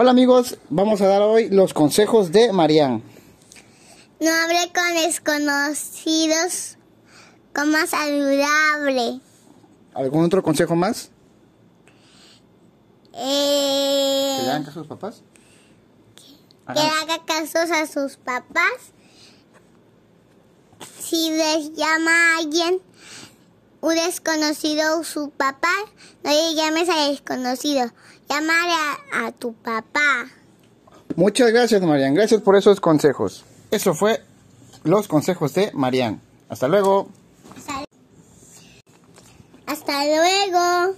Hola amigos, vamos a dar hoy los consejos de Marian. No hable con desconocidos, coma saludable. ¿Algún otro consejo más? Eh, ¿Que le hagan caso a sus papás? que haga casos a sus papás. Si les llama a alguien, un desconocido o su papá, no le llames a desconocido, llámale a, a tu papá. Muchas gracias Marian, gracias por esos consejos. Eso fue los consejos de Marian. Hasta luego. Hasta luego.